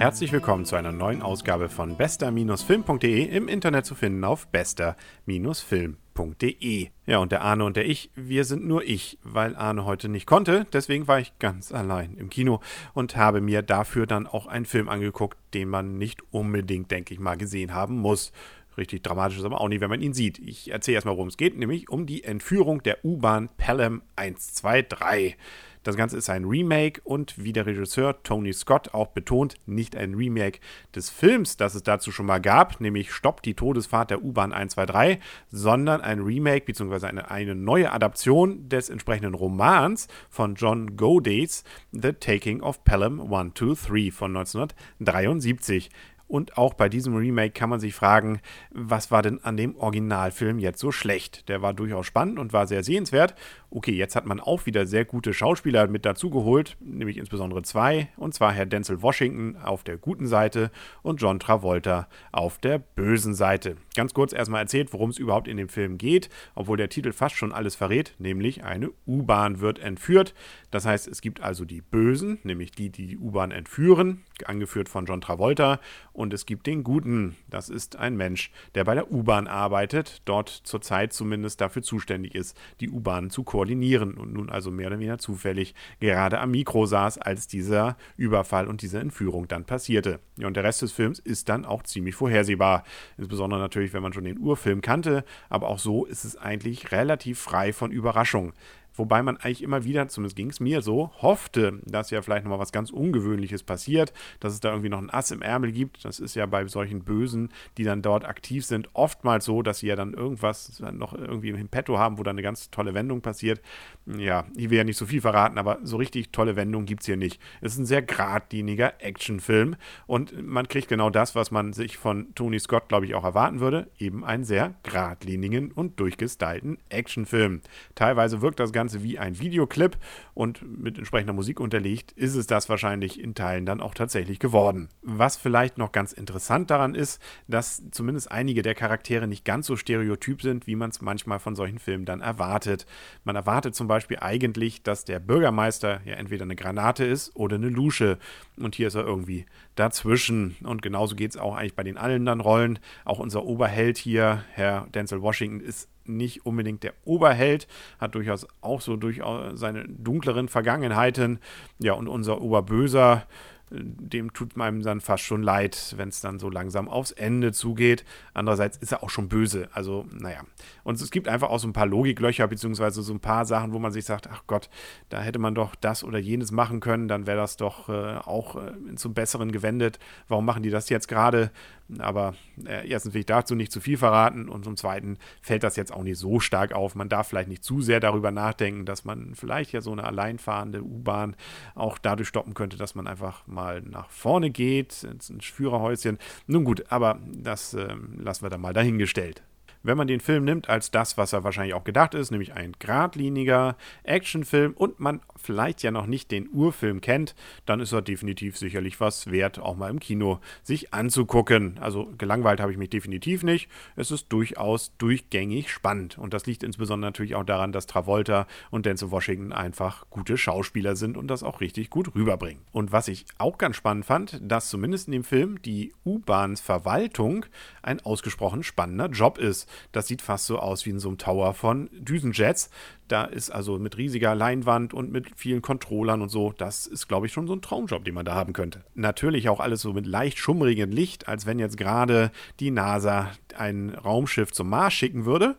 Herzlich willkommen zu einer neuen Ausgabe von bester-film.de im Internet zu finden auf bester-film.de. Ja, und der Arne und der ich, wir sind nur ich, weil Arne heute nicht konnte. Deswegen war ich ganz allein im Kino und habe mir dafür dann auch einen Film angeguckt, den man nicht unbedingt, denke ich mal, gesehen haben muss. Richtig dramatisch ist aber auch nicht, wenn man ihn sieht. Ich erzähle erstmal, worum es geht, nämlich um die Entführung der U-Bahn Pelham 123. Das Ganze ist ein Remake und wie der Regisseur Tony Scott auch betont, nicht ein Remake des Films, das es dazu schon mal gab, nämlich Stopp die Todesfahrt der U-Bahn 123, sondern ein Remake bzw. Eine, eine neue Adaption des entsprechenden Romans von John Godays The Taking of Pelham 123 von 1973. Und auch bei diesem Remake kann man sich fragen, was war denn an dem Originalfilm jetzt so schlecht? Der war durchaus spannend und war sehr sehenswert. Okay, jetzt hat man auch wieder sehr gute Schauspieler mit dazugeholt, nämlich insbesondere zwei, und zwar Herr Denzel Washington auf der guten Seite und John Travolta auf der bösen Seite. Ganz kurz erstmal erzählt, worum es überhaupt in dem Film geht, obwohl der Titel fast schon alles verrät, nämlich eine U-Bahn wird entführt. Das heißt, es gibt also die Bösen, nämlich die, die die U-Bahn entführen, angeführt von John Travolta, und es gibt den Guten. Das ist ein Mensch, der bei der U-Bahn arbeitet, dort zurzeit zumindest dafür zuständig ist, die U-Bahn zu koordinieren und nun also mehr oder weniger zufällig gerade am Mikro saß, als dieser Überfall und diese Entführung dann passierte. Ja, und der Rest des Films ist dann auch ziemlich vorhersehbar. Insbesondere natürlich, wenn man schon den Urfilm kannte, aber auch so ist es eigentlich relativ frei von Überraschung. Wobei man eigentlich immer wieder, zumindest ging es mir so, hoffte, dass ja vielleicht nochmal was ganz Ungewöhnliches passiert, dass es da irgendwie noch ein Ass im Ärmel gibt. Das ist ja bei solchen Bösen, die dann dort aktiv sind, oftmals so, dass sie ja dann irgendwas noch irgendwie im Petto haben, wo dann eine ganz tolle Wendung passiert. Ja, ich will ja nicht so viel verraten, aber so richtig tolle Wendungen gibt es hier nicht. Es ist ein sehr geradliniger Actionfilm und man kriegt genau das, was man sich von Tony Scott, glaube ich, auch erwarten würde. Eben einen sehr geradlinigen und durchgestylten Actionfilm. Teilweise wirkt das Ganze Ganze wie ein Videoclip und mit entsprechender Musik unterlegt, ist es das wahrscheinlich in Teilen dann auch tatsächlich geworden. Was vielleicht noch ganz interessant daran ist, dass zumindest einige der Charaktere nicht ganz so stereotyp sind, wie man es manchmal von solchen Filmen dann erwartet. Man erwartet zum Beispiel eigentlich, dass der Bürgermeister ja entweder eine Granate ist oder eine Lusche. Und hier ist er irgendwie dazwischen. Und genauso geht es auch eigentlich bei den anderen Rollen. Auch unser Oberheld hier, Herr Denzel Washington, ist nicht unbedingt der Oberheld, hat durchaus auch so durchaus seine dunkleren Vergangenheiten. Ja, und unser Oberböser, dem tut meinem dann fast schon leid, wenn es dann so langsam aufs Ende zugeht. Andererseits ist er auch schon böse. Also, naja. Und es gibt einfach auch so ein paar Logiklöcher, beziehungsweise so ein paar Sachen, wo man sich sagt, ach Gott, da hätte man doch das oder jenes machen können, dann wäre das doch äh, auch äh, zum Besseren gewendet. Warum machen die das jetzt gerade? Aber äh, erstens will ich dazu nicht zu viel verraten und zum Zweiten fällt das jetzt auch nicht so stark auf. Man darf vielleicht nicht zu sehr darüber nachdenken, dass man vielleicht ja so eine alleinfahrende U-Bahn auch dadurch stoppen könnte, dass man einfach mal nach vorne geht, ins Führerhäuschen. Nun gut, aber das äh, lassen wir dann mal dahingestellt wenn man den Film nimmt als das, was er wahrscheinlich auch gedacht ist, nämlich ein geradliniger Actionfilm und man vielleicht ja noch nicht den Urfilm kennt, dann ist er definitiv sicherlich was wert, auch mal im Kino sich anzugucken. Also gelangweilt habe ich mich definitiv nicht. Es ist durchaus durchgängig spannend und das liegt insbesondere natürlich auch daran, dass Travolta und Denzel Washington einfach gute Schauspieler sind und das auch richtig gut rüberbringen. Und was ich auch ganz spannend fand, dass zumindest in dem Film die U-Bahns-Verwaltung ein ausgesprochen spannender Job ist. Das sieht fast so aus wie in so einem Tower von Düsenjets. Da ist also mit riesiger Leinwand und mit vielen Controllern und so. Das ist, glaube ich, schon so ein Traumjob, den man da haben könnte. Natürlich auch alles so mit leicht schummrigem Licht, als wenn jetzt gerade die NASA ein Raumschiff zum Mars schicken würde.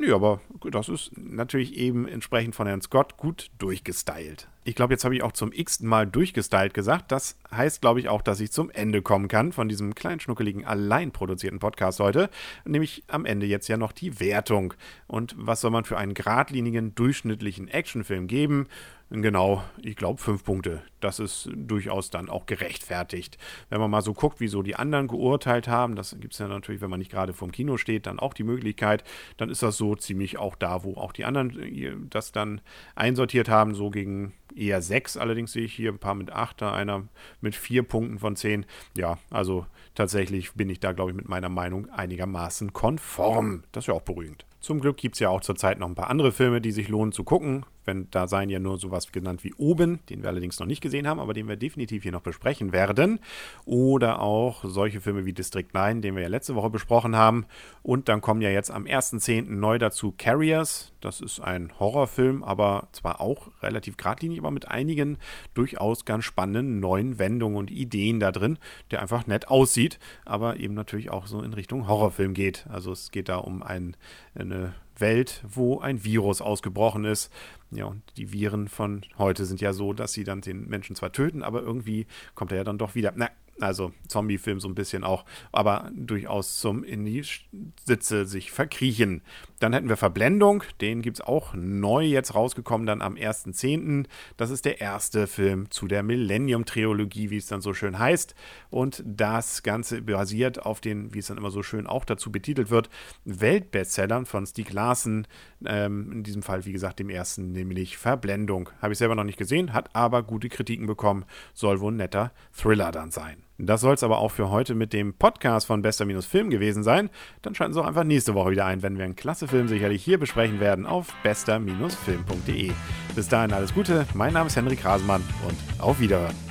Nee, aber das ist natürlich eben entsprechend von Herrn Scott gut durchgestylt. Ich glaube, jetzt habe ich auch zum x-ten Mal durchgestylt gesagt. Das heißt, glaube ich, auch, dass ich zum Ende kommen kann von diesem kleinen, schnuckeligen, allein produzierten Podcast heute. Nämlich am Ende jetzt ja noch die Wertung. Und was soll man für einen geradlinigen, durchschnittlichen Actionfilm geben? Genau, ich glaube fünf Punkte. Das ist durchaus dann auch gerechtfertigt. Wenn man mal so guckt, wie so die anderen geurteilt haben, das gibt es ja natürlich, wenn man nicht gerade vorm Kino steht, dann auch die Möglichkeit, dann ist das so ziemlich auch da, wo auch die anderen äh, das dann einsortiert haben, so gegen eher sechs. Allerdings sehe ich hier ein paar mit acht, einer mit vier Punkten von zehn. Ja, also tatsächlich bin ich da, glaube ich, mit meiner Meinung einigermaßen konform. Das ist ja auch beruhigend. Zum Glück gibt es ja auch zurzeit noch ein paar andere Filme, die sich lohnen zu gucken. Wenn, da seien ja nur sowas genannt wie Oben, den wir allerdings noch nicht gesehen haben, aber den wir definitiv hier noch besprechen werden. Oder auch solche Filme wie District 9, den wir ja letzte Woche besprochen haben. Und dann kommen ja jetzt am 1.10. neu dazu Carriers. Das ist ein Horrorfilm, aber zwar auch relativ geradlinig, aber mit einigen durchaus ganz spannenden neuen Wendungen und Ideen da drin, der einfach nett aussieht, aber eben natürlich auch so in Richtung Horrorfilm geht. Also es geht da um ein, eine Welt, wo ein Virus ausgebrochen ist. Ja, und die Viren von heute sind ja so, dass sie dann den Menschen zwar töten, aber irgendwie kommt er ja dann doch wieder. Na, also Zombie-Film so ein bisschen auch, aber durchaus zum in die Sitze sich verkriechen. Dann hätten wir Verblendung, den gibt es auch neu jetzt rausgekommen, dann am 1.10. Das ist der erste Film zu der Millennium-Trilogie, wie es dann so schön heißt. Und das Ganze basiert auf den, wie es dann immer so schön auch dazu betitelt wird, Weltbestsellern von Stieg Larsen. Ähm, in diesem Fall, wie gesagt, dem ersten, nämlich Verblendung. Habe ich selber noch nicht gesehen, hat aber gute Kritiken bekommen. Soll wohl ein netter Thriller dann sein. Das soll es aber auch für heute mit dem Podcast von Bester-Film gewesen sein. Dann schalten Sie auch einfach nächste Woche wieder ein, wenn wir einen klasse Film sicherlich hier besprechen werden auf bester-film.de. Bis dahin alles Gute, mein Name ist Henrik Rasemann und auf Wiederhören.